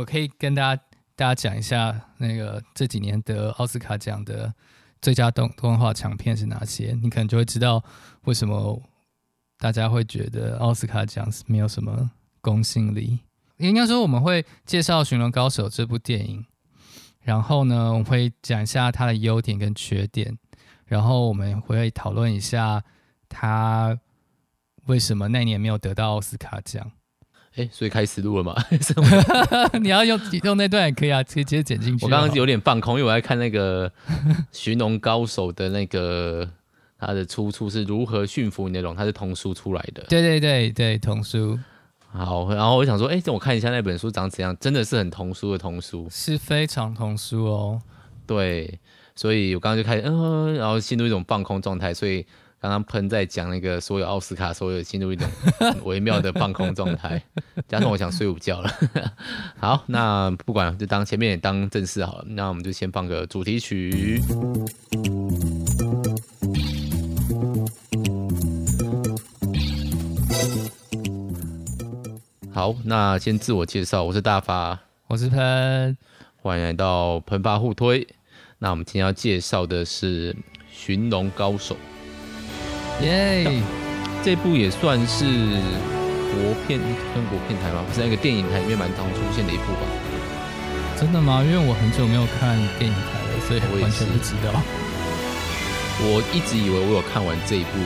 我可以跟大家大家讲一下，那个这几年得奥斯卡奖的最佳动动画长片是哪些，你可能就会知道为什么大家会觉得奥斯卡奖是没有什么公信力。应该说我们会介绍《驯龙高手》这部电影，然后呢，我们会讲一下它的优点跟缺点，然后我们会讨论一下它为什么那年没有得到奥斯卡奖。哎，所以开始录了吗？你要用用那段也可以啊，直接剪进去。我刚刚有点放空，因为我在看那个 《寻龙高手》的那个他的出处是如何驯服你的龙，他是童书出来的。对对对对，童书。好，然后我想说，哎，等我看一下那本书长怎样，真的是很童书的童书，是非常童书哦。对，所以我刚刚就开始，嗯、呃，然后进入一种放空状态，所以。刚刚喷在讲那个所有奥斯卡，所有进入一种 微妙的放空状态，加上我想睡午觉了。好，那不管就当前面也当正式好了，那我们就先放个主题曲。好，那先自我介绍，我是大发，我是喷，欢迎来到喷发互推。那我们今天要介绍的是《驯龙高手》。耶、yeah.，这部也算是国片跟国片台吗？不是那个电影台里面蛮常出现的一部吧？真的吗？因为我很久没有看电影台了，所以完全不知道。我，我一直以为我有看完这一部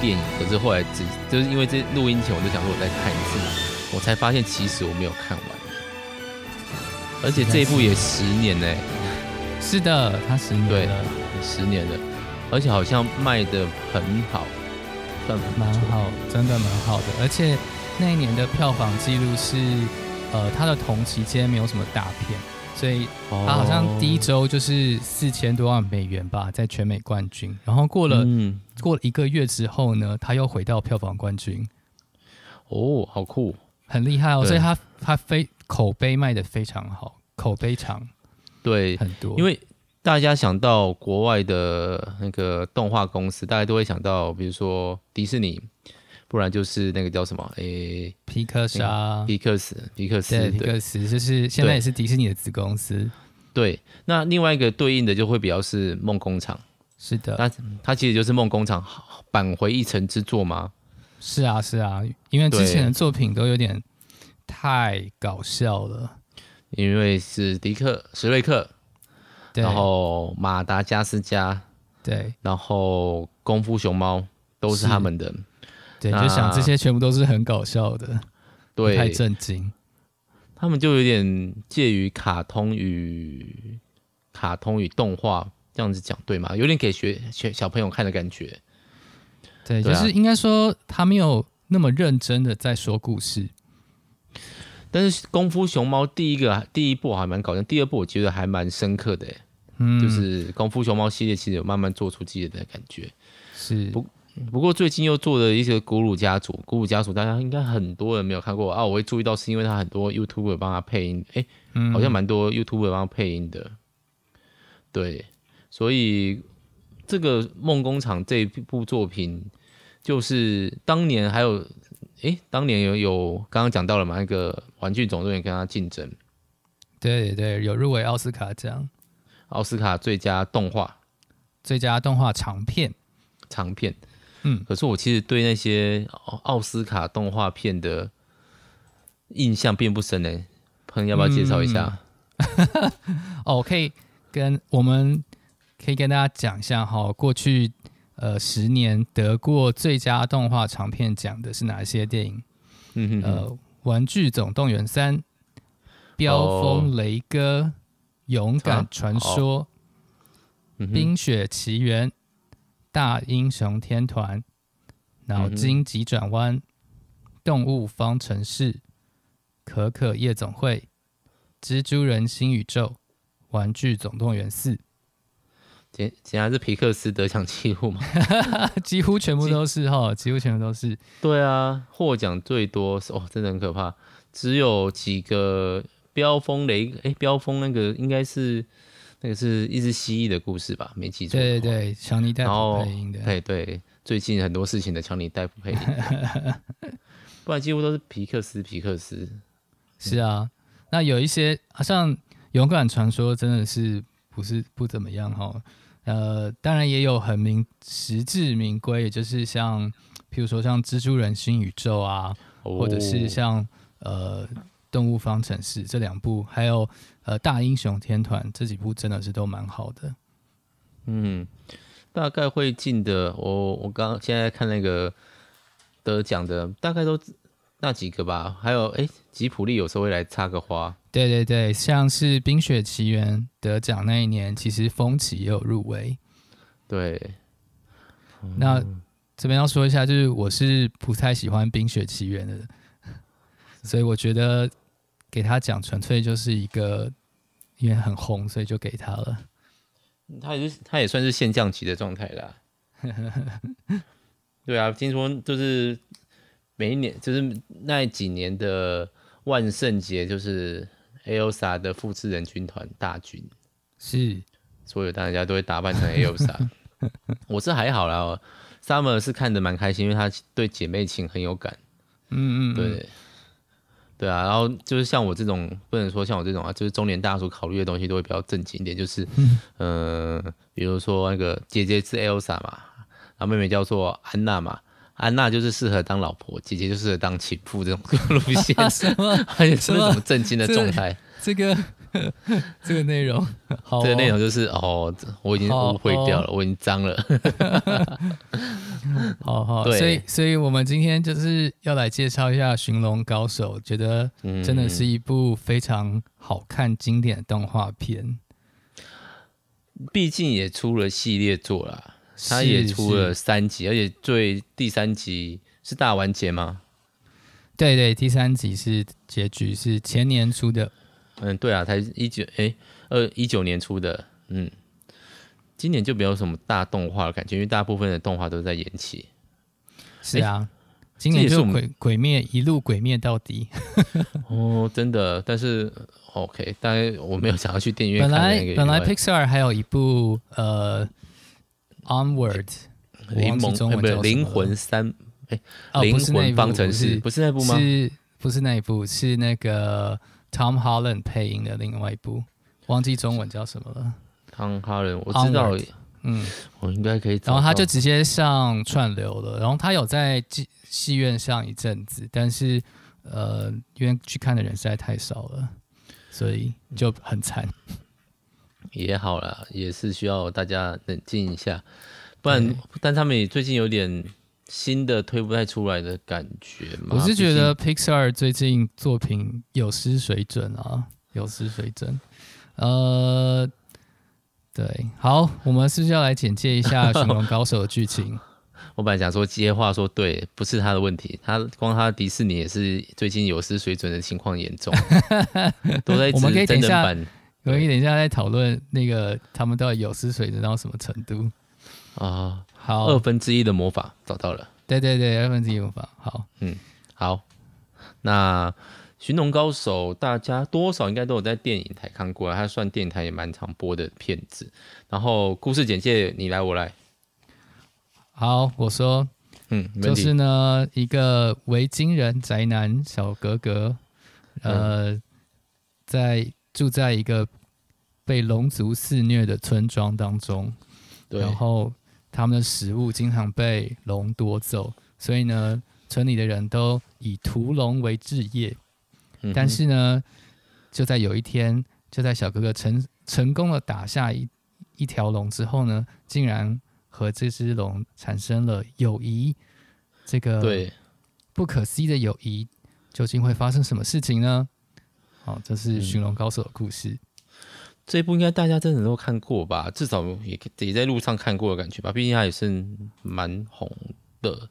电影，可是后来只就是因为这录音前我就想说我再看一次，我才发现其实我没有看完。而且这一部也十年呢、欸。是的，它十年了，十年了。而且好像卖的很好，算蛮好，真的蛮好的。而且那一年的票房记录是，呃，它的同期间没有什么大片，所以它好像第一周就是四千多万美元吧，在全美冠军。然后过了、嗯、过了一个月之后呢，它又回到票房冠军。哦，好酷，很厉害哦！所以它它非口碑卖的非常好，口碑长，对，很多，因为。大家想到国外的那个动画公司，大家都会想到，比如说迪士尼，不然就是那个叫什么？诶、欸，皮克斯啊，皮克斯，皮克斯，对，皮克斯就是现在也是迪士尼的子公司。对，那另外一个对应的就会比较是梦工厂。是的，那它其实就是梦工厂扳回一城之作吗？是啊，是啊，因为之前的作品都有点太搞笑了。因为是迪克史瑞克。然后马达加斯加，对，然后功夫熊猫都是他们的，对，就想这些全部都是很搞笑的，对，太震惊，他们就有点介于卡通与卡通与动画这样子讲，对吗？有点给学学小朋友看的感觉，对，就是应该说他没有那么认真的在说故事。但是功夫熊猫第一个第一部还蛮搞笑，第二部我觉得还蛮深刻的，嗯，就是功夫熊猫系列其实有慢慢做出自己的感觉，是。不不过最近又做了一些古鲁家族，古鲁家族大家应该很多人没有看过。啊，我会注意到是因为他很多 YouTuber 帮他配音，哎、欸，好像蛮多 YouTuber 帮他配音的，对，所以这个梦工厂这一部作品就是当年还有。诶，当年有有刚刚讲到了嘛？那个《玩具总动员》跟他竞争，对对，有入围奥斯卡奖，奥斯卡最佳动画、最佳动画长片、长片。嗯，可是我其实对那些奥斯卡动画片的印象并不深呢。朋友要不要介绍一下？嗯、哦，可以跟我们可以跟大家讲一下哈，过去。呃，十年得过最佳动画长片奖的是哪些电影？嗯哼哼，呃，《玩具总动员三》、《飙风雷哥》、《勇敢传说》、哦《冰雪奇缘》、《大英雄天团》、《脑筋急转弯》、《动物方程式》、《可可夜总会》、《蜘蛛人新宇宙》、《玩具总动员四》。简简还是皮克斯得奖记录嘛？几乎全部都是哈，几乎全部都是。对啊，获奖最多哦，真的很可怕。只有几个飙风雷，哎，飙风那个应该是那个是一只蜥蜴的故事吧？没记错。对对对，强尼戴夫配音的。对对，最近很多事情的强尼戴夫配音，不然几乎都是皮克斯。皮克斯是啊，那有一些好像《勇敢传说》真的是不是不怎么样哈。呃，当然也有很名实至名归，也就是像譬如说像《蜘蛛人新宇宙》啊，哦、或者是像呃《动物方程式》这两部，还有呃《大英雄天团》这几部，真的是都蛮好的。嗯，大概会进的，我我刚现在看那个得奖的，大概都那几个吧。还有，哎，吉普力有时候会来插个花。对对对，像是《冰雪奇缘》得奖那一年，其实风起也有入围。对，嗯、那这边要说一下，就是我是不太喜欢《冰雪奇缘》的，所以我觉得给他讲纯粹就是一个因为很红，所以就给他了。他也是，他也算是现降级的状态啦。对啊，听说就是每一年，就是那几年的万圣节，就是 Elsa 的复制人军团大军，是所有大家都会打扮成 Elsa。我是还好啦，Summer 是看得蛮开心，因为他对姐妹情很有感。嗯，嗯嗯，对。对啊，然后就是像我这种，不能说像我这种啊，就是中年大叔考虑的东西都会比较正经一点，就是，嗯、呃，比如说那个姐姐是 Elsa 嘛，然后妹妹叫做安娜嘛，安娜就是适合当老婆，姐姐就适合当情妇这种路线？还有什么什么震惊的状态？这个。这个内容，好哦、这个内容就是哦，我已经误会掉了，哦、我已经脏了。好好，所以，所以我们今天就是要来介绍一下《寻龙高手》，觉得真的是一部非常好看、经典的动画片。毕竟也出了系列作啦，它也出了三集，而且最第三集是大完结吗？对对，第三集是结局，是前年出的。嗯，对啊，才一九哎二一九年出的，嗯，今年就没有什么大动画的感觉，因为大部分的动画都在延期。是啊，今年就鬼鬼灭一路鬼灭到底。哦，真的，但是 OK，当然我没有想要去电影院看本来那个。本来 Pixar 还有一部呃 Onward，灵梦呃不灵魂三哎灵魂方程式不是那部吗？是不是那一部？是那个。Tom Holland 配音的另外一部，忘记中文叫什么了。Tom Holland，我知道，Onward, 嗯，我应该可以。然后他就直接上串流了，然后他有在戏戏院上一阵子，但是呃，因为去看的人实在太少了，所以就很惨。也好啦，也是需要大家冷静一下，不然，对但他们也最近有点。新的推不太出来的感觉吗？我是觉得 Pixar 最近作品有失水准啊，有失水准。呃，对，好，我们是不是要来简介一下 《驯龙高手》的剧情？我本来想说接话说对，不是他的问题，他光他迪士尼也是最近有失水准的情况严重，都在。我们可以等一下，我们可以等一下再讨论那个他们到底有失水准到什么程度啊？好，二分之一的魔法找到了。对对对，二分之一魔法。好，嗯，好。那《寻龙高手》大家多少应该都有在电影台看过，它算电影台也蛮常播的片子。然后故事简介，你来我来。好，我说，嗯，就是呢，一个维京人宅男小格格，呃，嗯、在住在一个被龙族肆虐的村庄当中，对然后。他们的食物经常被龙夺走，所以呢，村里的人都以屠龙为置业。嗯、但是呢，就在有一天，就在小哥哥成成功的打下一一条龙之后呢，竟然和这只龙产生了友谊。这个对不可思议的友谊，究竟会发生什么事情呢？好，这是寻龙高手的故事。嗯这一部应该大家真的都看过吧？至少也也在路上看过的感觉吧。毕竟它也是蛮红的，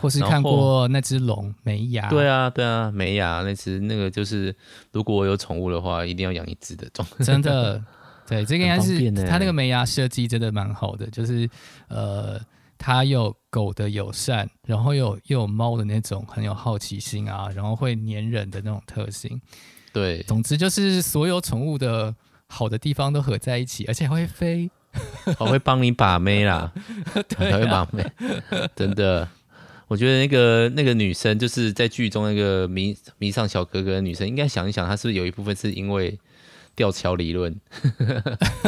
或是看过那只龙没牙。对啊，对啊，没牙那只那个就是，如果我有宠物的话，一定要养一只的种。真的，对，这个应该是它那个没牙设计真的蛮好的，就是呃，它有狗的友善，然后又有又有猫的那种很有好奇心啊，然后会粘人的那种特性。对，总之就是所有宠物的。好的地方都合在一起，而且还会飞，我会帮你把妹啦，对啊、还会把妹，真的。我觉得那个那个女生就是在剧中那个迷迷上小哥哥的女生，应该想一想，她是不是有一部分是因为。吊桥理论，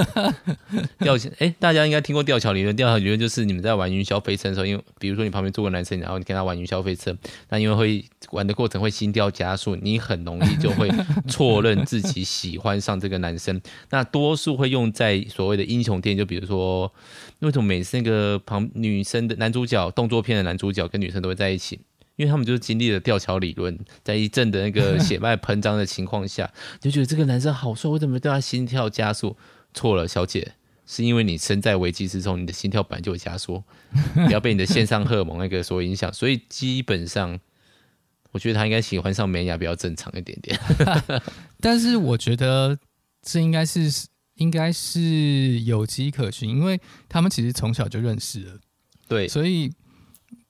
吊桥哎，大家应该听过吊桥理论。吊桥理论就是你们在玩云霄飞车的时候，因为比如说你旁边坐个男生，然后你跟他玩云霄飞车，那因为会玩的过程会心跳加速，你很容易就会错认自己喜欢上这个男生。那多数会用在所谓的英雄电影，就比如说为什么每次那个旁女生的男主角动作片的男主角跟女生都会在一起？因为他们就是经历了吊桥理论，在一阵的那个 血脉喷张的情况下，就觉得这个男生好帅，为什么对他心跳加速？错了，小姐，是因为你身在危机之中，你的心跳本来就会加速，不要被你的线上荷尔蒙那个所影响。所以基本上，我觉得他应该喜欢上美雅比较正常一点点。但是我觉得这应该是应该是有迹可循，因为他们其实从小就认识了。对，所以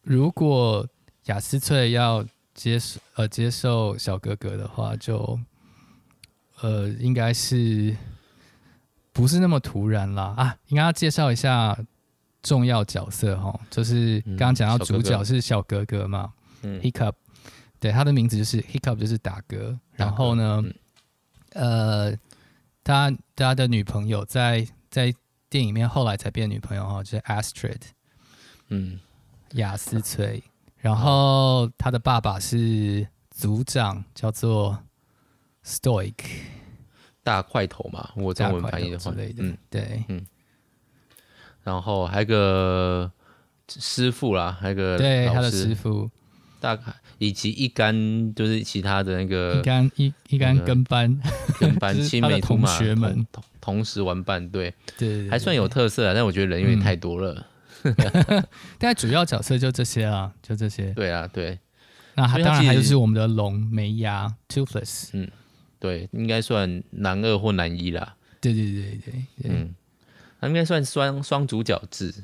如果亚丝翠要接受呃接受小哥哥的话，就呃应该是不是那么突然啦啊？应该要介绍一下重要角色哈，就是刚刚讲到主角是小哥哥嘛，嗯，Hiccup，对，他的名字就是 Hiccup，就是打嗝。然后呢，嗯、呃，他他的女朋友在在电影里面后来才变女朋友哈，就是 Astrid，嗯，雅思翠。然后他的爸爸是组长，叫做 Stoic，大块头嘛，我中文翻译的话，嗯，对，嗯。然后还有个师傅啦，还有个对他的师傅，大概以及一干就是其他的那个一干一一干跟班。跟班青梅竹马同学们。同同时玩伴，对。对，对，对，还算有特色啊，但我觉得人有点太多了。嗯 大概主要角色就这些啊，就这些。对啊，对。那他当然还就是我们的龙梅牙 Toothless。嗯，对，应该算男二或男一啦。对对对对，对嗯，他应该算双双主角制。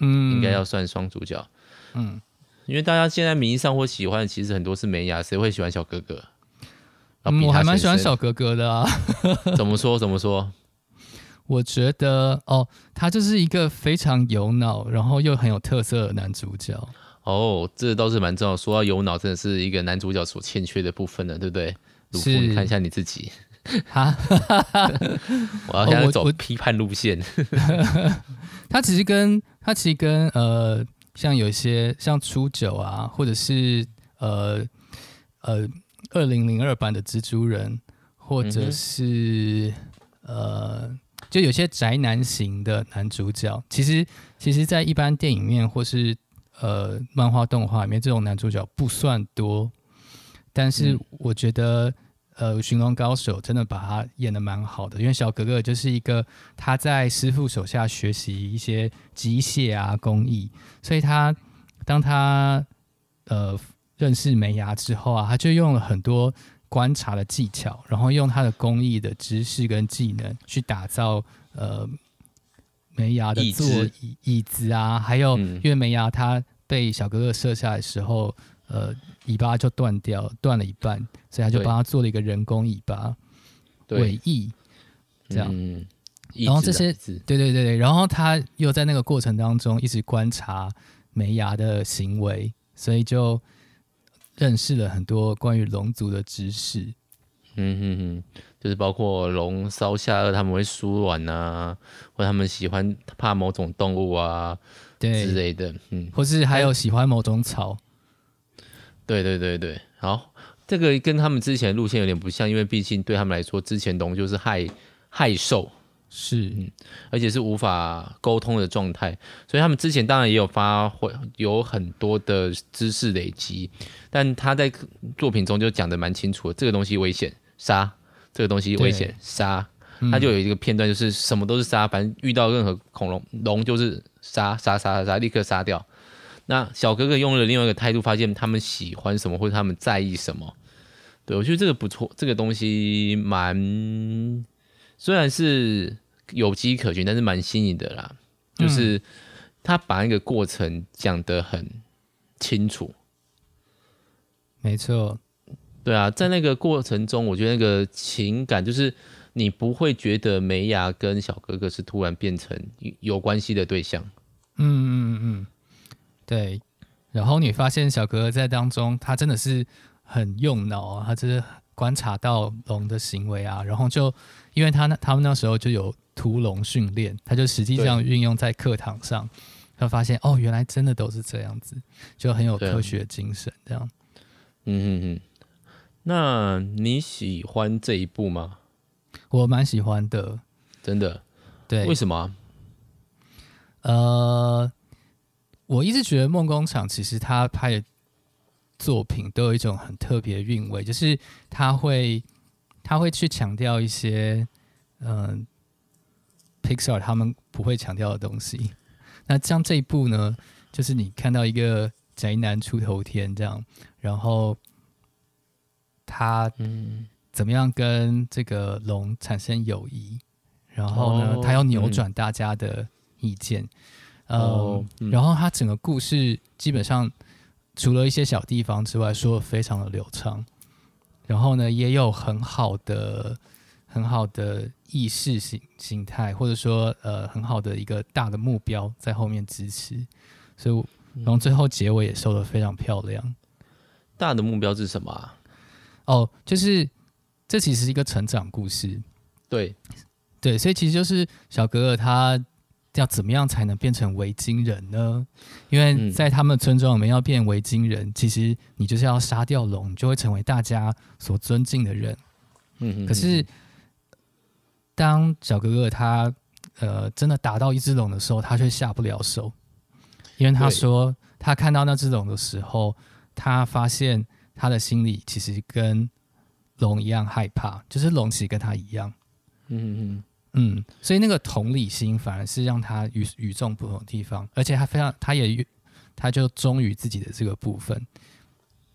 嗯，应该要算双主角。嗯，因为大家现在名义上或喜欢的其实很多是梅牙，谁会喜欢小哥哥？嗯，我还蛮喜欢小哥哥的啊。怎么说？怎么说？我觉得哦，他就是一个非常有脑，然后又很有特色的男主角。哦，这倒是蛮重要。说到有脑，真的是一个男主角所欠缺的部分了，对不对？鲁夫，你看一下你自己。哈，我要现在走批判路线。哦、他其实跟他其实跟呃，像有一些像初九啊，或者是呃呃二零零二版的蜘蛛人，或者是、嗯、呃。就有些宅男型的男主角，其实其实，在一般电影面或是呃漫画动画里面，这种男主角不算多。但是我觉得，嗯、呃，寻龙高手真的把他演得蛮好的，因为小哥哥就是一个他在师傅手下学习一些机械啊工艺，所以他当他呃认识梅牙之后啊，他就用了很多。观察的技巧，然后用他的工艺的知识跟技能去打造呃梅牙的座椅椅子。啊，还有、嗯、因为梅牙他被小哥哥射下来的时候，呃尾巴就断掉，断了一半，所以他就帮他做了一个人工尾巴尾翼，这样、嗯。然后这些对对对对，然后他又在那个过程当中一直观察梅牙的行为，所以就。认识了很多关于龙族的知识，嗯哼哼，就是包括龙烧下颚他们会输卵啊，或他们喜欢怕某种动物啊，对。之类的，嗯，或是还有喜欢某种草，对对对对，好，这个跟他们之前的路线有点不像，因为毕竟对他们来说，之前龙就是害害兽。是，嗯，而且是无法沟通的状态，所以他们之前当然也有发挥，有很多的知识累积，但他在作品中就讲的蛮清楚的，这个东西危险，杀，这个东西危险，杀，他就有一个片段，就是什么都是杀，反正遇到任何恐龙龙就是杀杀杀杀杀，立刻杀掉。那小哥哥用了另外一个态度，发现他们喜欢什么或者他们在意什么，对，我觉得这个不错，这个东西蛮。虽然是有迹可循，但是蛮新颖的啦。就是他把那个过程讲得很清楚。没错，对啊，在那个过程中，我觉得那个情感就是你不会觉得梅牙跟小哥哥是突然变成有关系的对象。嗯嗯嗯嗯，对。然后你发现小哥哥在当中，他真的是很用脑啊，他就是观察到龙的行为啊，然后就因为他那他们那时候就有屠龙训练，他就实际上运用在课堂上，他发现哦，原来真的都是这样子，就很有科学精神这样。嗯嗯嗯，那你喜欢这一部吗？我蛮喜欢的，真的。对，为什么？呃。我一直觉得梦工厂其实他拍的作品都有一种很特别的韵味，就是他会他会去强调一些嗯、呃、Pixar 他们不会强调的东西。那像这一部呢，就是你看到一个宅男出头天这样，然后他嗯怎么样跟这个龙产生友谊，然后呢，他要扭转大家的意见。嗯呃、嗯，然后他整个故事基本上除了一些小地方之外，说的非常的流畅。然后呢，也有很好的、很好的意识形形态，或者说呃很好的一个大的目标在后面支持。所以，然后最后结尾也收的非常漂亮。大的目标是什么啊？哦，就是这其实是一个成长故事。对，对，所以其实就是小格格他。要怎么样才能变成维京人呢？因为在他们村庄里面要变维京人，其实你就是要杀掉龙，你就会成为大家所尊敬的人。嗯，可是当小哥哥他呃真的打到一只龙的时候，他却下不了手，因为他说他看到那只龙的时候，他发现他的心里其实跟龙一样害怕，就是龙其实跟他一样。嗯嗯。嗯，所以那个同理心反而是让他与与众不同的地方，而且他非常，他也他就忠于自己的这个部分。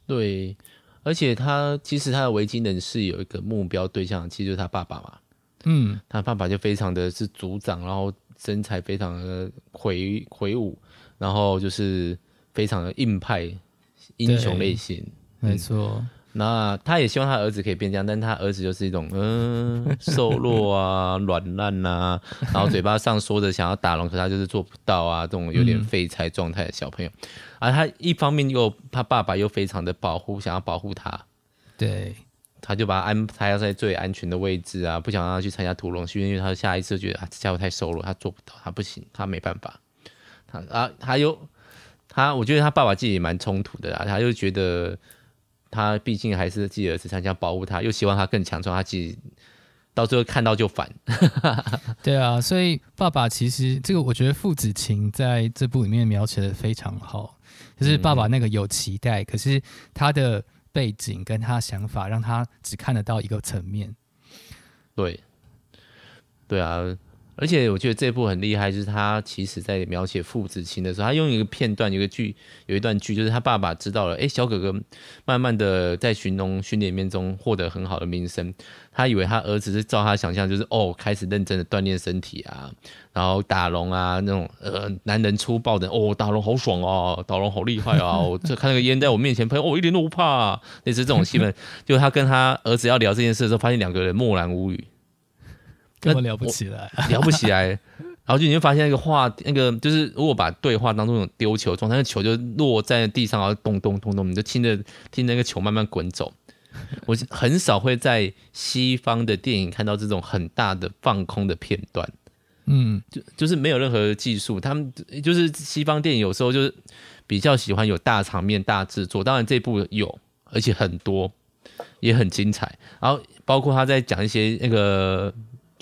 对，而且他其实他的维京人是有一个目标对象，其实就是他爸爸嘛。嗯，他爸爸就非常的是族长，然后身材非常的魁魁梧，然后就是非常的硬派英雄类型，没错。那他也希望他儿子可以变这样，但他儿子就是一种嗯、呃、瘦弱啊、软烂呐，然后嘴巴上说着想要打龙，可他就是做不到啊，这种有点废柴状态的小朋友。嗯、而他一方面又他爸爸又非常的保护，想要保护他，对，他就把他安排在最安全的位置啊，不想让他去参加屠龙训练，因为他下一次觉得啊，这家伙太瘦弱，他做不到，他不行，他没办法。他啊，他又他，我觉得他爸爸自己也蛮冲突的啊，他又觉得。他毕竟还是自己儿子，他想保护他，又希望他更强壮，他自己到最后看到就烦。对啊，所以爸爸其实这个，我觉得父子情在这部里面描写的非常好。就是爸爸那个有期待，嗯、可是他的背景跟他想法，让他只看得到一个层面。对，对啊。而且我觉得这部很厉害，就是他其实在描写父子情的时候，他用一个片段，有一个剧，有一段剧，就是他爸爸知道了，哎，小哥哥慢慢的在寻龙训练面中获得很好的名声，他以为他儿子是照他想象，就是哦，开始认真的锻炼身体啊，然后打龙啊，那种呃男人粗暴的，哦，打龙好爽哦，打龙好厉害啊，我这 看那个烟在我面前喷，哦，一点都不怕啊，类似这种气氛，就他跟他儿子要聊这件事的时候，发现两个人默然无语。根本聊不起来，聊不起来，然后就你会发现那个话，那个就是如果把对话当中那种丢球状态，那个球就落在地上，然后咚咚咚咚，你就听着听着那个球慢慢滚走。我很少会在西方的电影看到这种很大的放空的片段，嗯，就就是没有任何技术，他们就是西方电影有时候就是比较喜欢有大场面、大制作，当然这部有，而且很多，也很精彩。然后包括他在讲一些那个。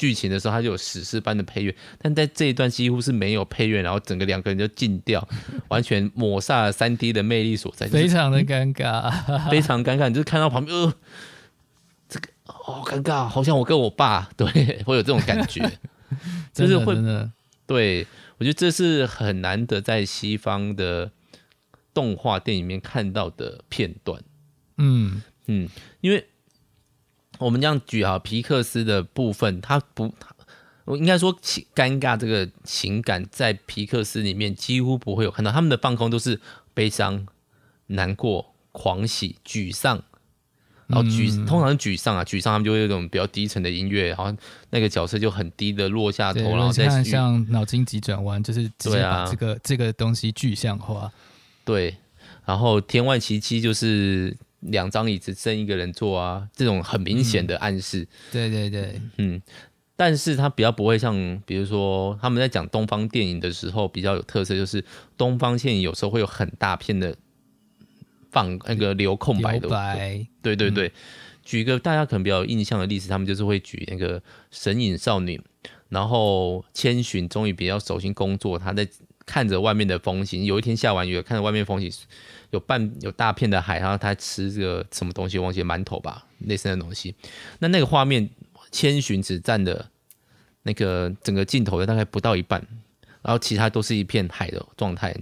剧情的时候，他就有史诗般的配乐，但在这一段几乎是没有配乐，然后整个两个人就静掉，完全抹杀了三 D 的魅力所在，非常的尴尬，非常尴尬。你就看到旁边，呃，这个好尴尬，好像我跟我爸对，会有这种感觉，就是会，对，我觉得这是很难得在西方的动画电影里面看到的片段，嗯嗯，因为。我们这样举啊，皮克斯的部分，他不，我应该说尴尬这个情感在皮克斯里面几乎不会有看到，他们的放空都是悲伤、难过、狂喜、沮丧，然后沮、嗯、通常是沮丧啊，沮丧他们就会有一种比较低沉的音乐，然后那个角色就很低的落下头，然后再看像脑筋急转弯，就是直接把这个、啊、这个东西具象化，对。然后天外奇迹就是两张椅子剩一个人坐啊，这种很明显的暗示。嗯、对对对，嗯，但是他比较不会像，比如说他们在讲东方电影的时候比较有特色，就是东方电影有时候会有很大片的放那个留空白的，白对对对。嗯、举一个大家可能比较有印象的例子，他们就是会举那个神隐少女，然后千寻终于比较守心工作，他在。看着外面的风景，有一天下完雨，看着外面风景，有半有大片的海，然后他吃这个什么东西，忘记馒头吧，类似的东西。那那个画面，千寻只占的那个整个镜头的大概不到一半，然后其他都是一片海的状态。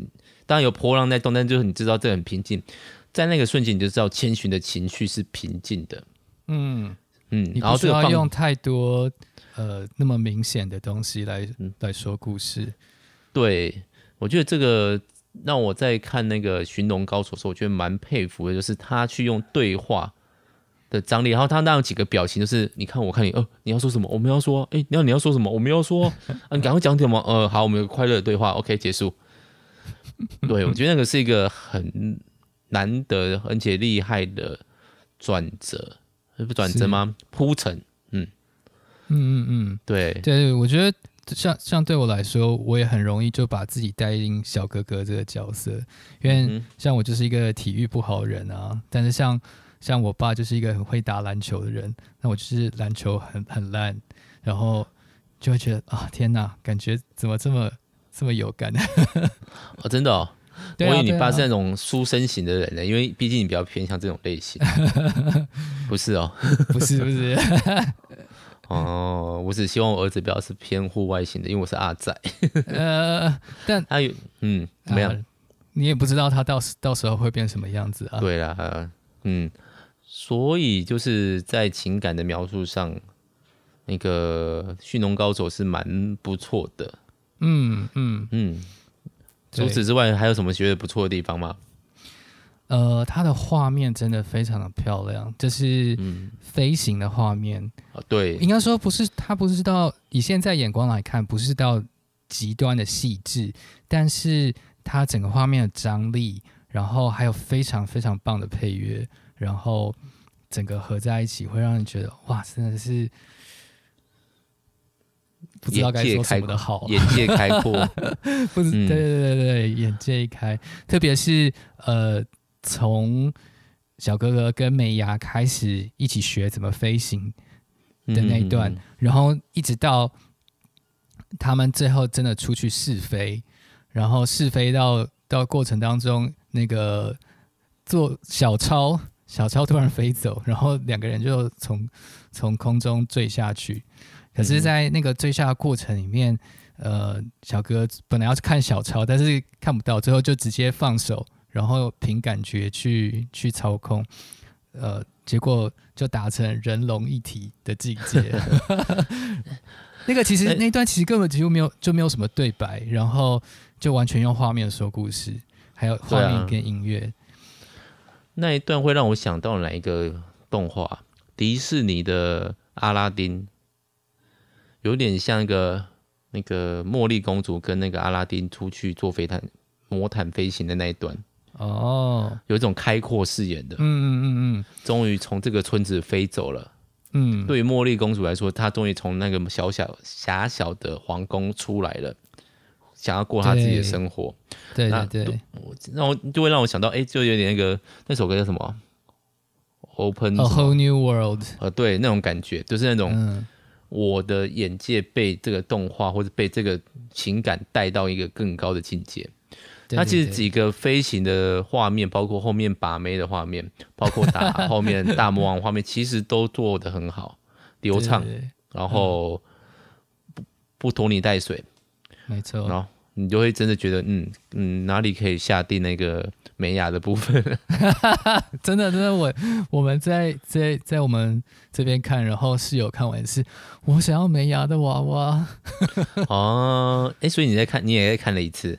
当然有波浪在动，但就是你知道这很平静，在那个瞬间你就知道千寻的情绪是平静的。嗯嗯，然后不要用太多呃那么明显的东西来来说故事，对。我觉得这个让我在看那个《寻龙高手》的时候，我觉得蛮佩服的，就是他去用对话的张力，然后他那样几个表情，就是你看我看你，呃，你要说什么？我们要说，哎，你要你要说什么？我们要说，啊，你赶快讲点什么？呃，好，我们有个快乐的对话，OK，结束。对，我觉得那个是一个很难得而且厉害的转折，不转折吗？铺陈，嗯嗯嗯嗯，对对，我觉得。像像对我来说，我也很容易就把自己带进小哥哥这个角色，因为像我就是一个体育不好的人啊，但是像像我爸就是一个很会打篮球的人，那我就是篮球很很烂，然后就会觉得啊天哪，感觉怎么这么这么有感？哦，真的哦，我以为你爸是那种书生型的人呢，因为毕竟你比较偏向这种类型，不是哦，不是不是。哦，我只希望我儿子不要是偏户外型的，因为我是阿仔。呃，但他有嗯怎么样、呃？你也不知道他到时到时候会变什么样子啊？对啦，嗯，所以就是在情感的描述上，那个《驯龙高手》是蛮不错的。嗯嗯嗯。除此之外，还有什么觉得不错的地方吗？呃，它的画面真的非常的漂亮，就是飞行的画面。嗯、对，应该说不是，它不是到以现在眼光来看，不是到极端的细致，但是它整个画面的张力，然后还有非常非常棒的配乐，然后整个合在一起，会让人觉得哇，真的是不知道该说什么的好，眼界开阔，不是、嗯，对对对对，眼界一开，特别是呃。从小哥哥跟美牙开始一起学怎么飞行的那一段，嗯嗯嗯，然后一直到他们最后真的出去试飞，然后试飞到到过程当中，那个做小超，小超突然飞走，然后两个人就从从空中坠下去。可是，在那个坠下的过程里面，呃，小哥本来要看小超，但是看不到，最后就直接放手。然后凭感觉去去操控，呃，结果就达成人龙一体的境界。那个其实那段其实根本几乎没有就没有什么对白，然后就完全用画面说故事，还有画面跟音乐。那一段会让我想到哪一个动画？迪士尼的阿拉丁，有点像一个那个茉莉公主跟那个阿拉丁出去坐飞毯魔毯飞行的那一段。哦，有一种开阔视野的，嗯嗯嗯嗯，终于从这个村子飞走了，嗯，对于茉莉公主来说，她终于从那个小小狭小的皇宫出来了，想要过她自己的生活，对对对，让我就会让我想到，哎、欸，就有点那个那首歌叫什么？Open A Whole New World，呃，对，那种感觉，就是那种我的眼界被这个动画或者被这个情感带到一个更高的境界。它其实几个飞行的画面，包括后面把妹的画面，包括打后面大魔王画面，其实都做得很好，流畅，然后不不拖泥带水，没错。然后你就会真的觉得，嗯嗯，哪里可以下定那个美雅的部分？真的真的，我我们在在在我们这边看，然后室友看完是，我想要美雅的娃娃。哦，哎，所以你在看，你也在看了一次。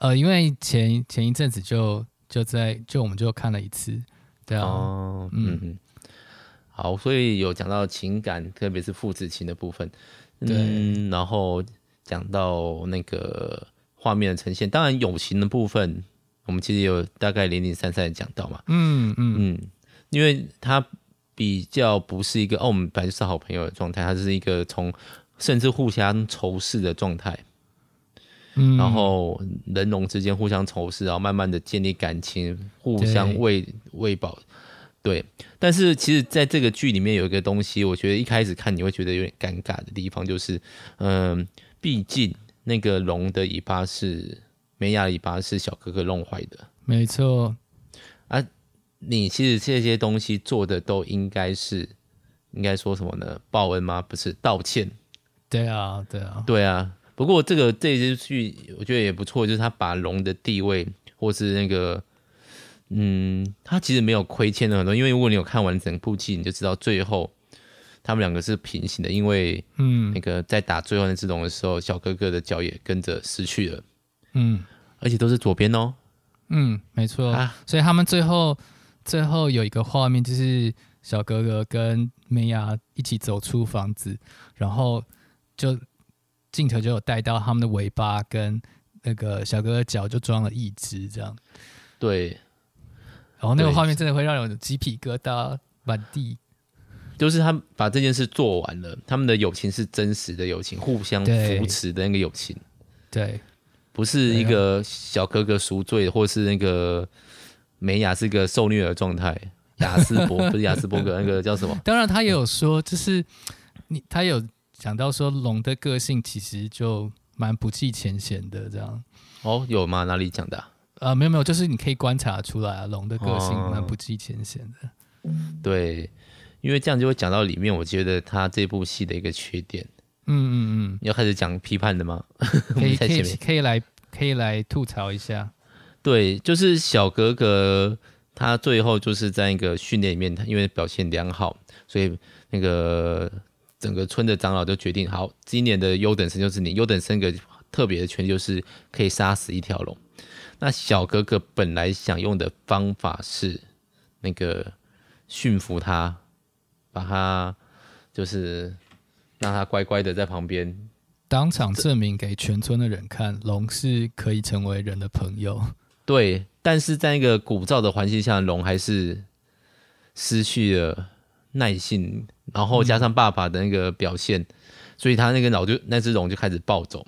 呃，因为前前一阵子就就在就我们就看了一次，对啊，哦、嗯嗯，好，所以有讲到情感，特别是父子情的部分，对，嗯、然后讲到那个画面的呈现，当然友情的部分，我们其实有大概零零散散的讲到嘛。嗯嗯嗯，因为他比较不是一个哦，我们本来就是好朋友的状态，他是一个从甚至互相仇视的状态。嗯，然后人龙之间互相仇视，然后慢慢的建立感情，互相喂喂饱。对，但是其实在这个剧里面有一个东西，我觉得一开始看你会觉得有点尴尬的地方，就是嗯、呃，毕竟那个龙的尾巴是美雅的尾巴是小哥哥弄坏的，没错。啊，你其实这些东西做的都应该是应该说什么呢？报恩吗？不是道歉。对啊，对啊，对啊。不过这个这一剧我觉得也不错，就是他把龙的地位，或是那个，嗯，他其实没有亏欠了很多，因为如果你有看完整部剧，你就知道最后他们两个是平行的，因为嗯，那个在打最后那只龙的时候，小哥哥的脚也跟着失去了，嗯，而且都是左边哦，嗯，没错，啊，所以他们最后最后有一个画面，就是小哥哥跟梅雅一起走出房子，然后就。镜头就有带到他们的尾巴跟那个小哥哥脚就装了一只这样，对，然后那个画面真的会让人鸡皮疙瘩满地。就是他把这件事做完了，他们的友情是真实的友情，互相扶持的那个友情，对，不是一个小哥哥赎罪，或是那个美雅是个受虐的状态，雅斯伯 不是雅斯伯格那个叫什么？当然他也有说，就是你他有。讲到说龙的个性其实就蛮不计前嫌的，这样哦，有吗？哪里讲的？啊？呃，没有没有，就是你可以观察出来啊，龙的个性蛮不计前嫌的。哦。对，因为这样就会讲到里面，我觉得他这部戏的一个缺点。嗯嗯嗯，要开始讲批判的吗？可以 可以可以来可以来吐槽一下。对，就是小格格他最后就是在一个训练里面，他因为表现良好，所以那个。整个村的长老就决定，好，今年的优等生就是你。优等生个特别的权利就是可以杀死一条龙。那小哥哥本来想用的方法是那个驯服他，把他就是让他乖乖的在旁边，当场证明给全村的人看，龙是可以成为人的朋友。对，但是在一个古灶的环境下，龙还是失去了耐性。然后加上爸爸的那个表现，嗯、所以他那个脑就那只龙就开始暴走。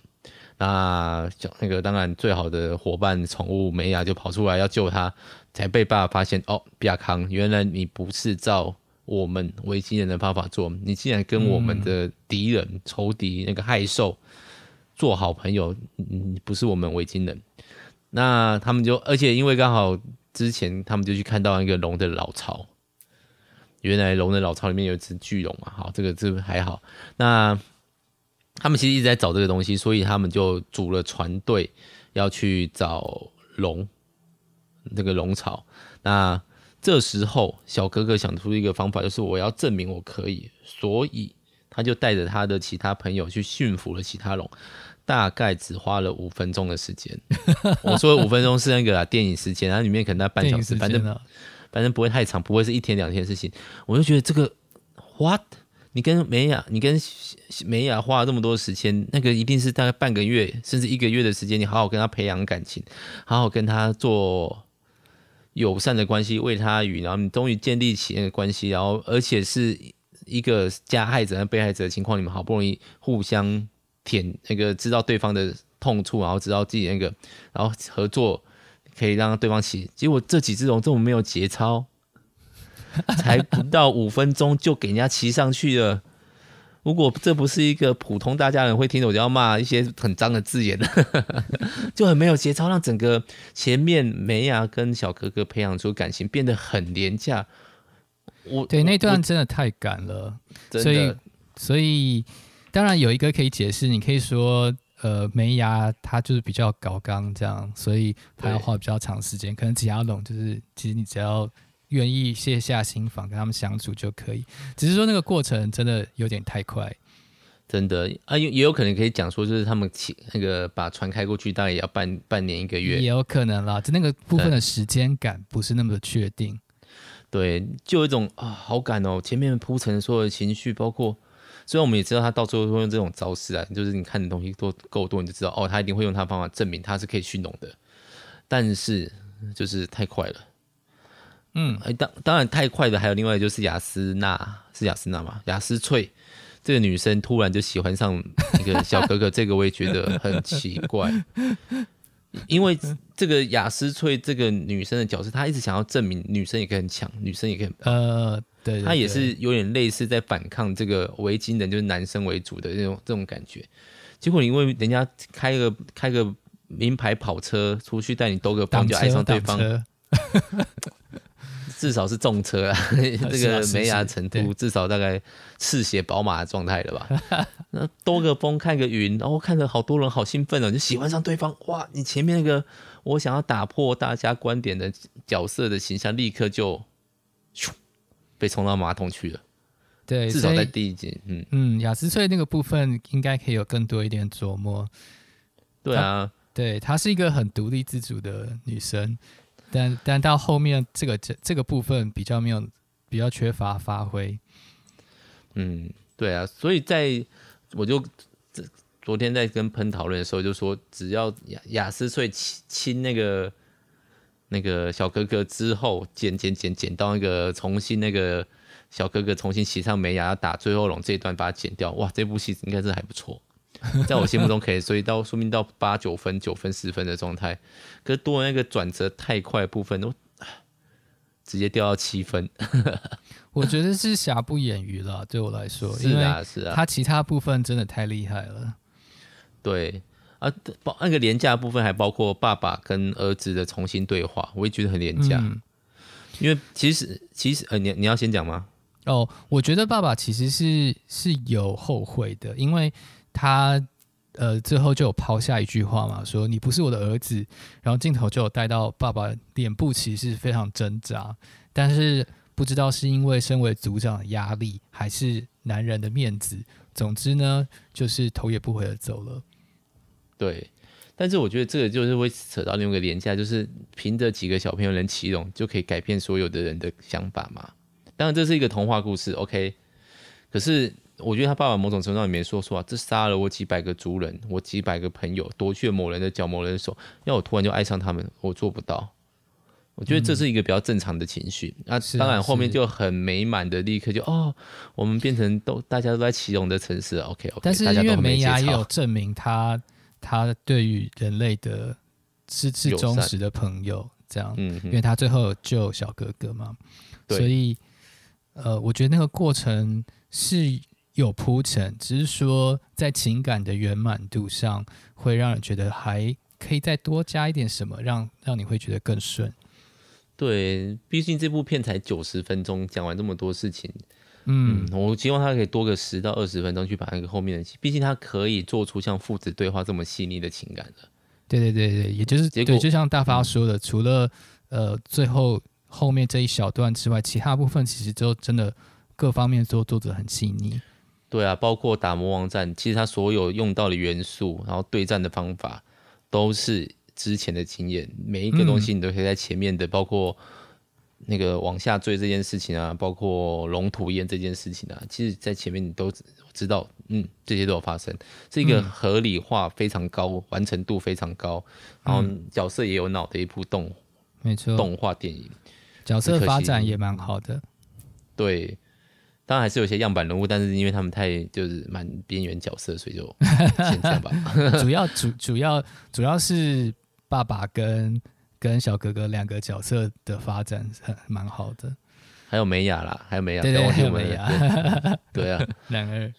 那小那个当然最好的伙伴宠物梅雅就跑出来要救他，才被爸爸发现哦，比亚康，原来你不是照我们维京人的方法做，你竟然跟我们的敌人、嗯、仇敌那个害兽做好朋友，你不是我们维京人。那他们就而且因为刚好之前他们就去看到那个龙的老巢。原来龙的老巢里面有一只巨龙嘛，好，这个这个还好。那他们其实一直在找这个东西，所以他们就组了船队要去找龙，这个龙巢。那这时候小哥哥想出一个方法，就是我要证明我可以，所以他就带着他的其他朋友去驯服了其他龙，大概只花了五分钟的时间。我说五分钟是那个电影时间，然后里面可能要半小时，反正。反正不会太长，不会是一天两天的事情。我就觉得这个，what？你跟美雅，你跟美雅花了这么多时间，那个一定是大概半个月甚至一个月的时间，你好好跟他培养感情，好好跟他做友善的关系，喂他鱼，然后你终于建立起那个关系，然后而且是一个加害者和被害者的情况，你们好不容易互相舔那个，知道对方的痛处，然后知道自己那个，然后合作。可以让对方骑，结果这几只龙这么没有节操，才不到五分钟就给人家骑上去了。如果这不是一个普通大家人会听的，我就要骂一些很脏的字眼了，就很没有节操，让整个前面梅雅跟小哥哥培养出感情变得很廉价。我对那段真的太赶了，所以所以当然有一个可以解释，你可以说。呃，梅牙它就是比较搞刚这样，所以它要花比较长时间。可能挤牙龙就是，其实你只要愿意卸下心防跟他们相处就可以。只是说那个过程真的有点太快，真的啊，也也有可能可以讲说，就是他们起那个把船开过去，大概也要半半年一个月，也有可能啦。就那个部分的时间感不是那么的确定。对，就有一种啊，好感哦，前面铺陈所有的情绪，包括。所以我们也知道他到最后会用这种招式啊，就是你看的东西多够多，你就知道哦，他一定会用他的方法证明他是可以驯龙的。但是就是太快了。嗯，哎，当当然太快的还有另外就是雅斯娜，是雅斯娜吗？雅思翠这个女生突然就喜欢上那个小哥哥，这个我也觉得很奇怪。因为这个雅思翠这个女生的角色，她一直想要证明女生也可以很强，女生也可以很呃，对，对，对，她也是有点类似在反抗这个维京人，就是男生为主的这种这种感觉。结果因为人家开个开个名牌跑车出去带你兜个风，就爱上对方。至少是重车啊，这个梅亚程度至少大概赤血宝马的状态了吧？那兜个风看个云，然后看着好多人好兴奋哦，就喜欢上对方。哇，你前面那个我想要打破大家观点的角色的形象，立刻就咻被冲到马桶去了。对，至少在第一集，嗯嗯，雅思翠那个部分应该可以有更多一点琢磨。对啊，对，她是一个很独立自主的女生。但但到后面这个这这个部分比较没有比较缺乏发挥，嗯，对啊，所以在我就昨天在跟喷讨论的时候就说，只要雅雅思翠亲亲那个那个小哥哥之后，剪剪剪剪到那个重新那个小哥哥重新骑上美牙要打最后龙这一段把它剪掉，哇，这部戏应该是还不错。在我心目中可以，追到说明到八九分、九分、十分的状态，可是多那个转折太快的部分都直接掉到七分。我觉得是瑕不掩瑜了，对我来说，是啊，是啊，他其他部分真的太厉害了。对啊，包那个廉价部分还包括爸爸跟儿子的重新对话，我也觉得很廉价。嗯、因为其实其实呃，你你要先讲吗？哦，我觉得爸爸其实是是有后悔的，因为。他呃，最后就有抛下一句话嘛，说你不是我的儿子。然后镜头就有带到爸爸脸部，其实是非常挣扎，但是不知道是因为身为组长的压力，还是男人的面子。总之呢，就是头也不回的走了。对，但是我觉得这个就是会扯到另外一个廉价，就是凭着几个小朋友能启动，就可以改变所有的人的想法嘛。当然这是一个童话故事，OK，可是。我觉得他爸爸某种程度上也没说错啊，这杀了我几百个族人，我几百个朋友，夺去了某人的脚、某人的手，要我突然就爱上他们，我做不到。我觉得这是一个比较正常的情绪。那、嗯啊、当然后面就很美满的，立刻就哦，我们变成都大家都在起隆的城市，OK OK。但是因为梅亚也有证明他他对于人类的是是忠实的朋友，这样，嗯，因为他最后救小哥哥嘛，所以呃，我觉得那个过程是。有铺陈，只是说在情感的圆满度上，会让人觉得还可以再多加一点什么，让让你会觉得更顺。对，毕竟这部片才九十分钟，讲完这么多事情，嗯，嗯，我希望他可以多个十到二十分钟去把那个后面的戏，毕竟他可以做出像父子对话这么细腻的情感的。对对对对，也就是结果对，就像大发说的，嗯、除了呃最后后面这一小段之外，其他部分其实都真的各方面都做得很细腻。对啊，包括打魔王战，其实他所有用到的元素，然后对战的方法，都是之前的经验。每一个东西你都可以在前面的，嗯、包括那个往下坠这件事情啊，包括龙吐烟这件事情啊，其实在前面你都知道，嗯，这些都有发生，是一个合理化非常高、嗯、完成度非常高，然后角色也有脑的一部动，没错，动画电影，角色发展也蛮好的，对。当然还是有些样板人物，但是因为他们太就是蛮边缘角色，所以就先这样吧。主要主主要主要是爸爸跟跟小哥哥两个角色的发展很蛮好的。还有美雅啦，还有美雅，对对，还有梅亚，对啊，两个人，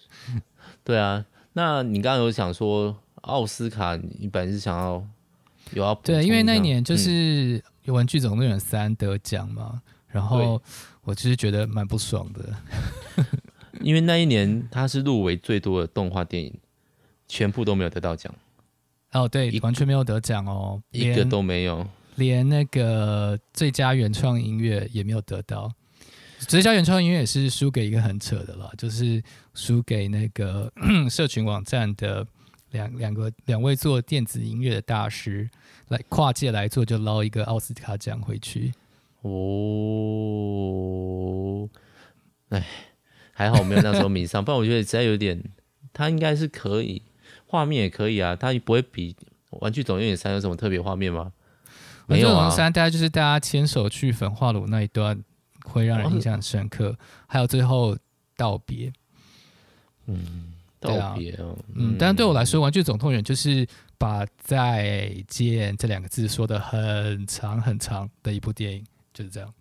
对啊。那你刚刚有想说奥斯卡，你本来是想要有要对，因为那一年就是《玩具总动员三》得奖嘛，然后。我其实觉得蛮不爽的，因为那一年他是入围最多的动画电影，全部都没有得到奖。哦，对，完全没有得奖哦，一个都没有，连那个最佳原创音乐也没有得到。最佳原创音乐也是输给一个很扯的了，就是输给那个 社群网站的两两个两位做电子音乐的大师来跨界来做，就捞一个奥斯卡奖回去。哦，哎，还好没有那时候迷上，不然我觉得实在有点，他应该是可以，画面也可以啊，他不会比《玩具总动员三》有什么特别画面吗？玩具总动员三大概就是大家牵手去焚化炉那一段会让人印象很深刻，哦、还有最后道别。嗯，道别哦。嗯，但是对我来说，《玩具总动员》就是把再见这两个字说的很长很长的一部电影，就是这样。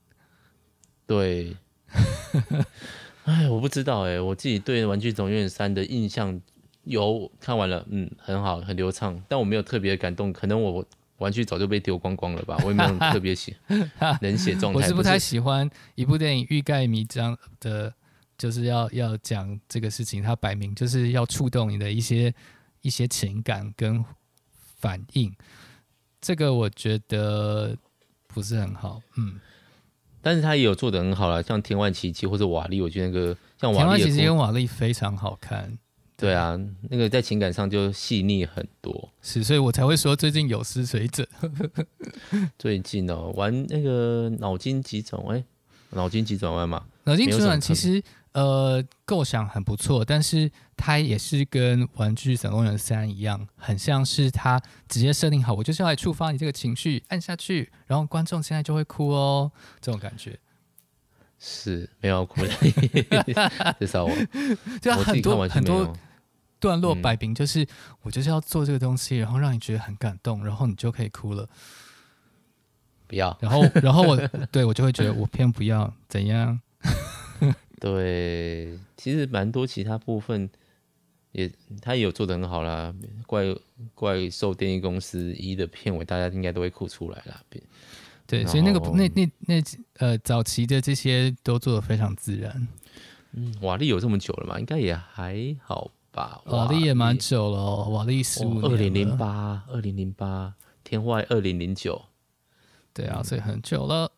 对。哎，我不知道哎，我自己对《玩具总动员三》的印象有看完了，嗯，很好，很流畅，但我没有特别感动，可能我玩具早就被丢光光了吧，我也没有特别喜 冷血状态。我是不太喜欢一部电影欲盖弥彰的，就是要要讲这个事情，它摆明就是要触动你的一些一些情感跟反应，这个我觉得不是很好，嗯。但是他也有做的很好啦，像《天外奇迹》或者《瓦力》，我觉得那个像《天外奇迹》跟《瓦力》非常好看。对，啊，那个在情感上就细腻很多。是，所以我才会说最近有失水准。最近哦，玩那个脑筋急转弯，脑筋急转弯嘛，脑筋急转弯其实。呃，构想很不错，但是它也是跟《玩具总动员三》一样，很像是它直接设定好，我就是要来触发你这个情绪，按下去，然后观众现在就会哭哦，这种感觉是没有哭的，至少我就很多很多段落摆平，就是、嗯、我就是要做这个东西，然后让你觉得很感动，然后你就可以哭了。不要，然后然后我 对我就会觉得我偏不要怎样。对，其实蛮多其他部分也他也有做的很好啦。怪怪兽电影公司一的片尾，大家应该都会哭出来啦。对，所以那个那那那呃早期的这些都做的非常自然。嗯，瓦力有这么久了吗？应该也还好吧。瓦力也蛮久了，哦，瓦力十五，二零零八，二零零八，天外二零零九。对啊，所以很久了。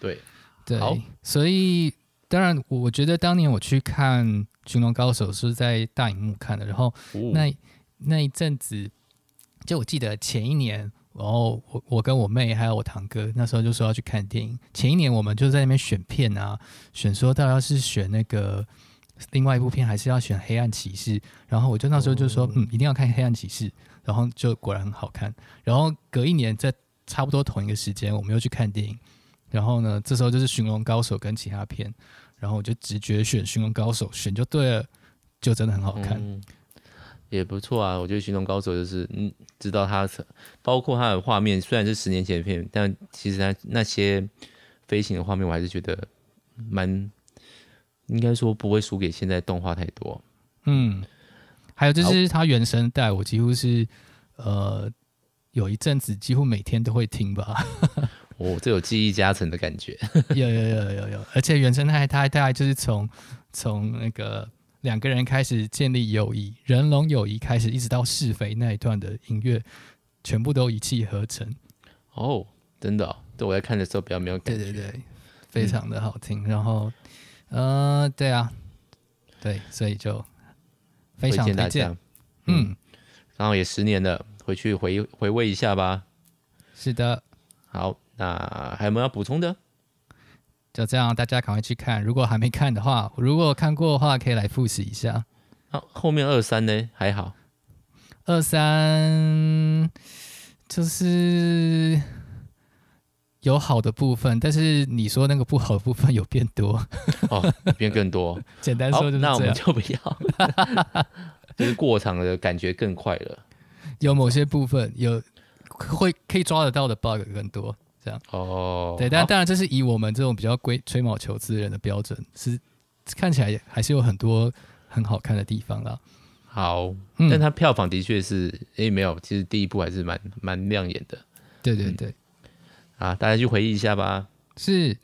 对对，所以。当然，我觉得当年我去看《驯龙高手》是在大荧幕看的，然后那那一阵子，就我记得前一年，然后我我跟我妹还有我堂哥那时候就说要去看电影。前一年我们就在那边选片啊，选说到底要是选那个另外一部片，还是要选《黑暗骑士》。然后我就那时候就说，嗯，一定要看《黑暗骑士》，然后就果然很好看。然后隔一年在差不多同一个时间，我们又去看电影。然后呢，这时候就是《寻龙高手》跟其他片，然后我就直觉选《寻龙高手》，选就对了，就真的很好看，嗯、也不错啊。我觉得《寻龙高手》就是，嗯，知道它，包括它的画面，虽然是十年前的片，但其实它那些飞行的画面，我还是觉得蛮，应该说不会输给现在动画太多。嗯，还有就是它原声带，我几乎是呃有一阵子几乎每天都会听吧。哦，这有记忆加成的感觉。有有有有有，而且原声带它大概就是从从那个两个人开始建立友谊，人龙友谊开始，一直到是非那一段的音乐，全部都一气呵成。哦，真的、哦，对我在看的时候比较没有感觉。对对对，非常的好听。嗯、然后，呃，对啊，对，所以就非常推荐大家。嗯，然后也十年了，回去回回味一下吧。是的，好。那还有没有要补充的？就这样，大家赶快去看。如果还没看的话，如果看过的话，可以来复习一下。好、啊，后面二三呢？还好，二三就是有好的部分，但是你说那个不好的部分有变多哦，变更多。简单说就是这样，那我们就不要，就是过场的感觉更快了。有某些部分有会可以抓得到的 bug 更多。这样哦，对，但当然这是以我们这种比较规吹毛求疵的人的标准，是看起来还是有很多很好看的地方啦。好，嗯、但它票房的确是，诶、欸，没有，其实第一部还是蛮蛮亮眼的。对对对，啊、嗯，大家去回忆一下吧。是，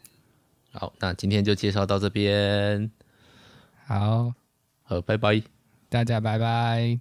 好，那今天就介绍到这边。好，好，拜拜，大家拜拜。